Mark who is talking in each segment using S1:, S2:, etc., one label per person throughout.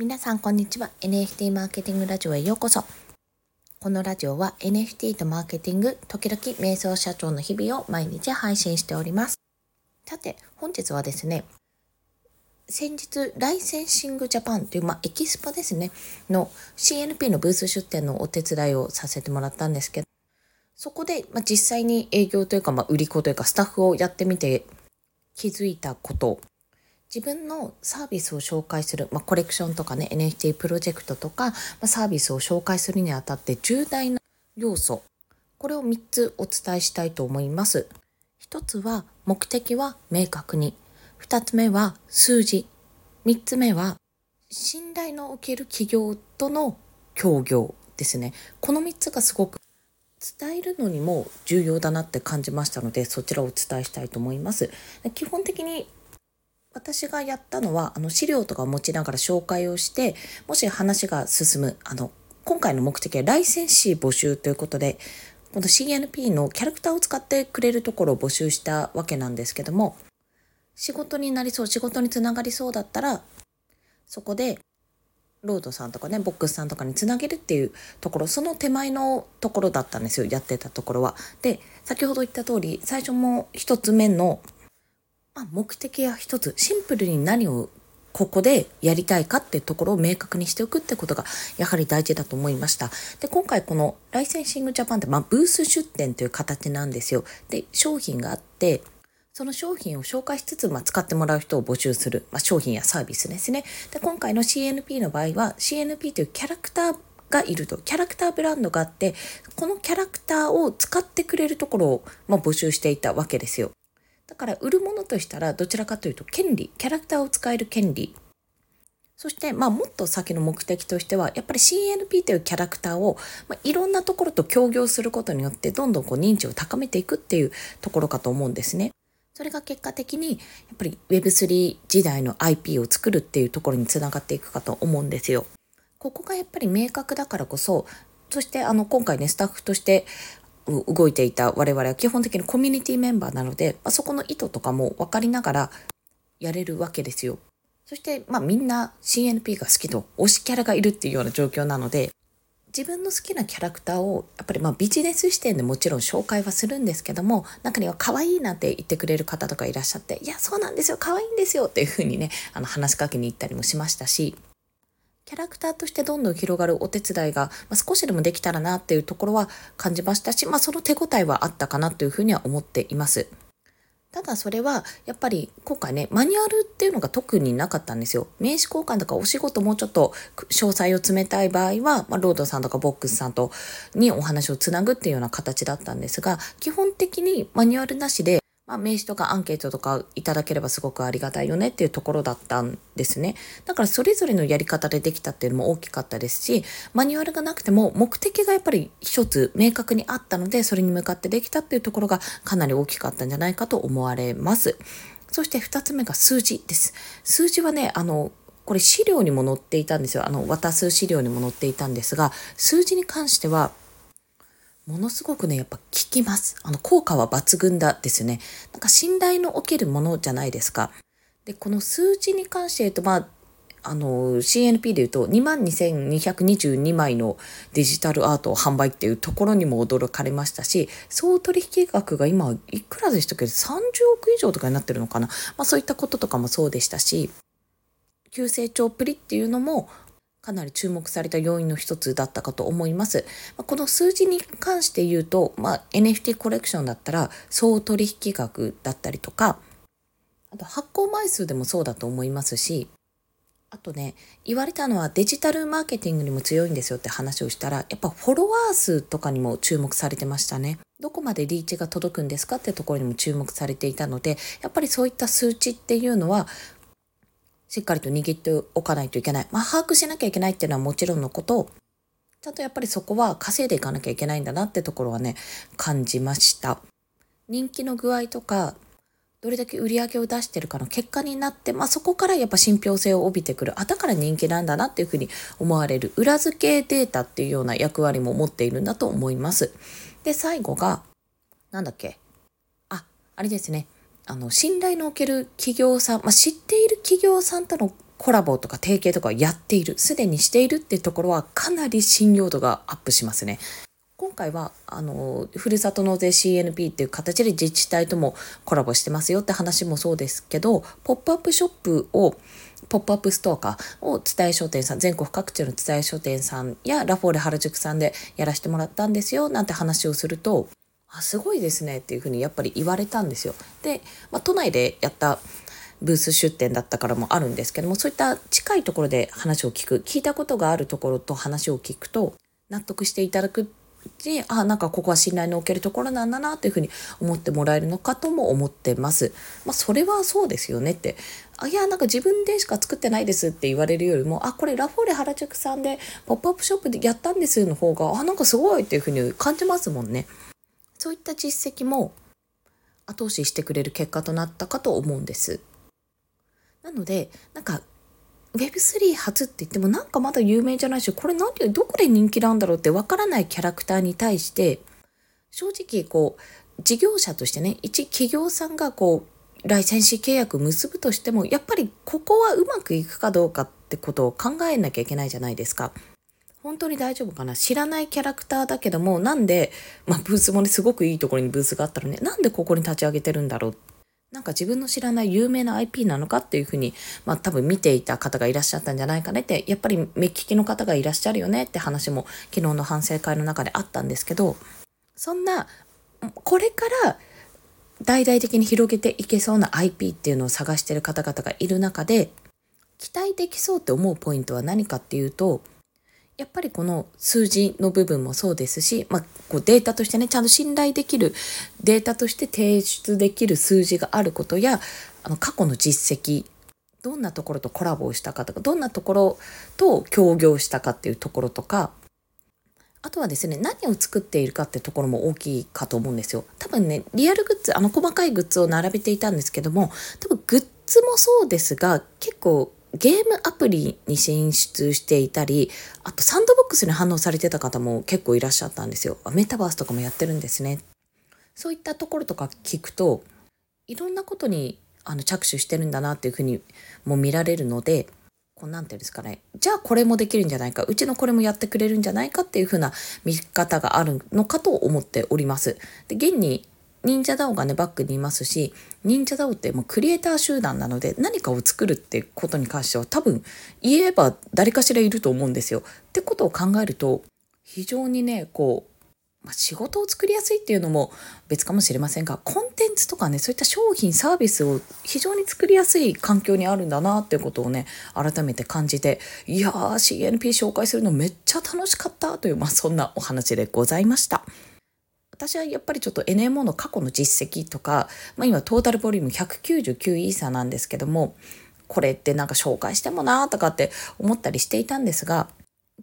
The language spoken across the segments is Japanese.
S1: 皆さんこんにちは。NFT マーケティングラジオへようこそ。このラジオは NFT とマーケティング時々瞑想社長の日々を毎日配信しております。さて本日はですね先日ライセンシングジャパンという、まあ、エキスポですねの CNP のブース出展のお手伝いをさせてもらったんですけどそこで、まあ、実際に営業というか、まあ、売り子というかスタッフをやってみて気づいたこと自分のサービスを紹介する、まあ、コレクションとかね NFT プロジェクトとか、まあ、サービスを紹介するにあたって重大な要素これを3つお伝えしたいと思います。1つは目的は明確に。2つ目は数字。3つ目は信頼のおける企業との協業ですね。この3つがすごく伝えるのにも重要だなって感じましたのでそちらをお伝えしたいと思います。基本的に私がやったのはあの資料とかを持ちながら紹介をしてもし話が進むあの今回の目的はライセンシー募集ということでこの CNP のキャラクターを使ってくれるところを募集したわけなんですけども仕事になりそう仕事につながりそうだったらそこでロードさんとかねボックスさんとかにつなげるっていうところその手前のところだったんですよやってたところは。で先ほど言った通り最初も一つ目のまあ、目的は一つシンプルに何をここでやりたいかっていうところを明確にしておくってことがやはり大事だと思いました。で、今回このライセンシングジャパンって、まあ、ブース出展という形なんですよ。で、商品があって、その商品を紹介しつつ、まあ、使ってもらう人を募集する、まあ、商品やサービスですね。で、今回の CNP の場合は CNP というキャラクターがいるとキャラクターブランドがあってこのキャラクターを使ってくれるところを、まあ、募集していたわけですよ。だから売るものとしたらどちらかというと権利キャラクターを使える権利そしてまあもっと先の目的としてはやっぱり CNP というキャラクターを、まあ、いろんなところと協業することによってどんどんこう認知を高めていくっていうところかと思うんですね。それが結果的にやっぱり Web3 時代の IP を作るっていうところにつながっていくかと思うんですよ。ここがやっぱり明確だからこそそしてあの今回ねスタッフとして動いていた我々は基本的にコミュニティメンバーなので、まあ、そこの意図とかも分かりながらやれるわけですよ。そして、まあ、みんな CNP が好きと推しキャラがいるっていうような状況なので自分の好きなキャラクターをやっぱりまあビジネス視点でもちろん紹介はするんですけども中には可愛いなんて言ってくれる方とかいらっしゃっていやそうなんですよ可愛いんですよっていうふうにねあの話しかけに行ったりもしましたしキャラクターとしてどんどん広がるお手伝いが、ま、少しでもできたらなっていうところは感じましたし、まあ、その手応えはあったかなというふうには思っています。ただそれはやっぱり今回ねマニュアルっていうのが特になかったんですよ。名刺交換とかお仕事もうちょっと詳細を詰めたい場合は、まあ、ロードさんとかボックスさんとにお話をつなぐっていうような形だったんですが基本的にマニュアルなしでまあ、名刺とかアンケートとかいただければすごくありがたいよねっていうところだったんですね。だからそれぞれのやり方でできたっていうのも大きかったですし、マニュアルがなくても目的がやっぱり一つ明確にあったので、それに向かってできたっていうところがかなり大きかったんじゃないかと思われます。そして二つ目が数字です。数字はね、あの、これ資料にも載っていたんですよ。あの、渡す資料にも載っていたんですが、数字に関しては、ものすごくね、やっぱ効きます。あの、効果は抜群だですね。なんか信頼のおけるものじゃないですか。で、この数字に関して言うと、まあ、あの、CNP で言うと22,222枚のデジタルアートを販売っていうところにも驚かれましたし、総取引額が今いくらでしたっけ？30億以上とかになってるのかな。まあそういったこととかもそうでしたし、急成長プリっていうのもかなり注目された要因の一つだったかと思います。この数字に関して言うと、まあ、NFT コレクションだったら総取引額だったりとか、あと発行枚数でもそうだと思いますし、あとね、言われたのはデジタルマーケティングにも強いんですよって話をしたら、やっぱフォロワー数とかにも注目されてましたね。どこまでリーチが届くんですかってところにも注目されていたので、やっぱりそういった数値っていうのは、しっかりと握っておかないといけない。まあ、把握しなきゃいけないっていうのはもちろんのこと、ちゃんとやっぱりそこは稼いでいかなきゃいけないんだなってところはね、感じました。人気の具合とか、どれだけ売り上げを出してるかの結果になって、まあ、そこからやっぱ信憑性を帯びてくる。あ、だから人気なんだなっていうふうに思われる。裏付けデータっていうような役割も持っているんだと思います。で、最後が、なんだっけ？あれですね。あの信頼のおける企業さん、まあ、知っている企業さんとのコラボとか提携とかやっている、すでにしているっていうところはかなり信用度がアップしますね。今回はあのふるさと納税 CNP っていう形で自治体ともコラボしてますよって話もそうですけどポップアップショップをポップアップストアかを蔦屋書店さん全国各地の蔦屋書店さんやラフォーレ原宿さんでやらせてもらったんですよなんて話をするとあすごいですねっていうふうにやっぱり言われたんですよ。で、まあ、都内でやったブース出店だったからもあるんですけどもそういった近いところで話を聞く聞いたことがあるところと話を聞くと納得していただくであなんかここは信頼のおけるところなんだなというふうに思ってもらえるのかとも思ってます。まあ、それはそうですよねってあいやなんか自分でしか作ってないですって言われるよりもあこれラフォーレ原宿さんでポップアップショップでやったんですの方があなんかすごいっていうふうに感じますもんね。そういった実績も後押ししてくれる結果となったかと思うんです。なのでなんか Web3 初って言ってもなんかまだ有名じゃないしこれ何でどこで人気なんだろうってわからないキャラクターに対して正直こう事業者としてね一企業さんがこうライセンス契約結ぶとしてもやっぱりここはうまくいくかどうかってことを考えなきゃいけないじゃないですか。本当に大丈夫かな？知らないキャラクターだけどもなんで、まあ、ブースもねすごくいいところにブースがあったらね。なんでここに立ち上げてるんだろう？なんか自分の知らない有名な IP なのかっていうふうに、まあ多分見ていた方がいらっしゃったんじゃないかねって、やっぱり目利きの方がいらっしゃるよねって話も昨日の反省会の中であったんですけど、そんな、これから大々的に広げていけそうな IP っていうのを探してる方々がいる中で、期待できそうって思うポイントは何かっていうと、やっぱりこの数字の部分もそうですし、まあ、こうデータとしてねちゃんと信頼できるデータとして提出できる数字があることやあの過去の実績どんなところとコラボをしたかとかどんなところと協業したかっていうところとかあとはですね何を作っているかってところも大きいかと思うんですよ。多分ねリアルグッズあの細かいグッズを並べていたんですけども多分グッズもそうですが結構ゲームアプリに進出していたり、あとサンドボックスに反応されてた方も結構いらっしゃったんですよ。メタバースとかもやってるんですね。そういったところとか聞くと、いろんなことにあの着手してるんだなっていうふうにも見られるので、こうなんていうんですかね。じゃあこれもできるんじゃないか。うちのこれもやってくれるんじゃないかっていうふうな見方があるのかと思っております。で、現に忍者 DAO がねバックにいますし忍者 DAO ってもうクリエイター集団なので何かを作るってことに関しては多分言えば誰かしらいると思うんですよ。ってことを考えると非常にねこう、ま、仕事を作りやすいっていうのも別かもしれませんがコンテンツとかねそういった商品サービスを非常に作りやすい環境にあるんだなっていうことをね改めて感じていやー CNP 紹介するのめっちゃ楽しかったという、まあ、そんなお話でございました。私はやっぱりちょっと NMO の過去の実績とか、まあ、今トータルボリューム199イーサなんですけどもこれってなんか紹介してもなとかって思ったりしていたんですが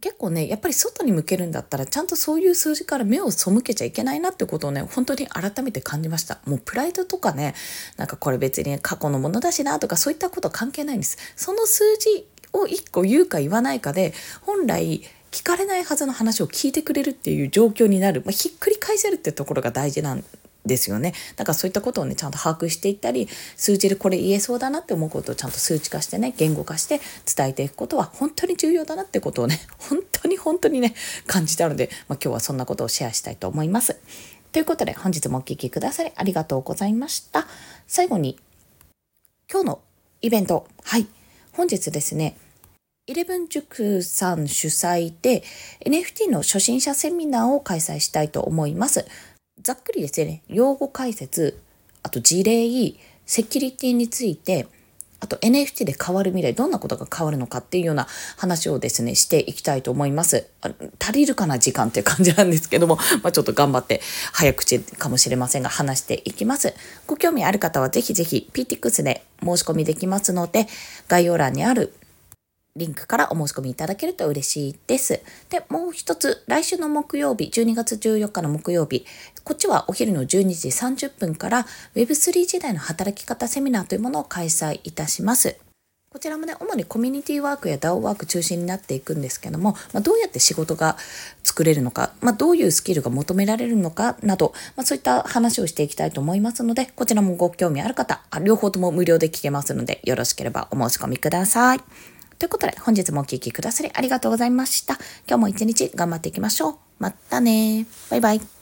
S1: 結構ねやっぱり外に向けるんだったらちゃんとそういう数字から目を背けちゃいけないなってことをね本当に改めて感じました。もうプライドとかねなんかこれ別に過去のものだしなとかそういったこと関係ないんです。その数字を1個言うか言わないかで本来聞かれないはずの話を聞いてくれるっていう状況になる、まあ、ひっくり返せるってところが大事なんですよね。だからそういったことをね、ちゃんと把握していったり、数字でこれ言えそうだなって思うことをちゃんと数値化してね、言語化して伝えていくことは本当に重要だなってことをね、本当に本当にね、感じたので、まあ、今日はそんなことをシェアしたいと思います。ということで、本日もお聴きくださりありがとうございました。最後に、今日のイベント、はい、本日ですね、イレブン塾さん主催で NFT の初心者セミナーを開催したいと思います。ざっくりですね、用語解説、あと事例、セキュリティについて、あと NFT で変わる未来、どんなことが変わるのかっていうような話をですね、していきたいと思います。足りるかな時間っていう感じなんですけども、まあ、ちょっと頑張って早口かもしれませんが話していきます。ご興味ある方はぜひぜひ PTX で申し込みできますので、概要欄にあるリンクからお申し込みいただけると嬉しいです。で、もう一つ、来週の木曜日、12月14日の木曜日、こっちはお昼の12時30分から Web3 時代の働き方セミナーというものを開催いたします。こちらもね、主にコミュニティワークや DAO ワーク中心になっていくんですけども、まあ、どうやって仕事が作れるのか、まあ、どういうスキルが求められるのかなど、まあ、そういった話をしていきたいと思いますので、こちらもご興味ある方、両方とも無料で聞けますので、よろしければお申し込みください。ということで、本日もお聴きくださりありがとうございました。今日も一日頑張っていきましょう。またねバイバイ。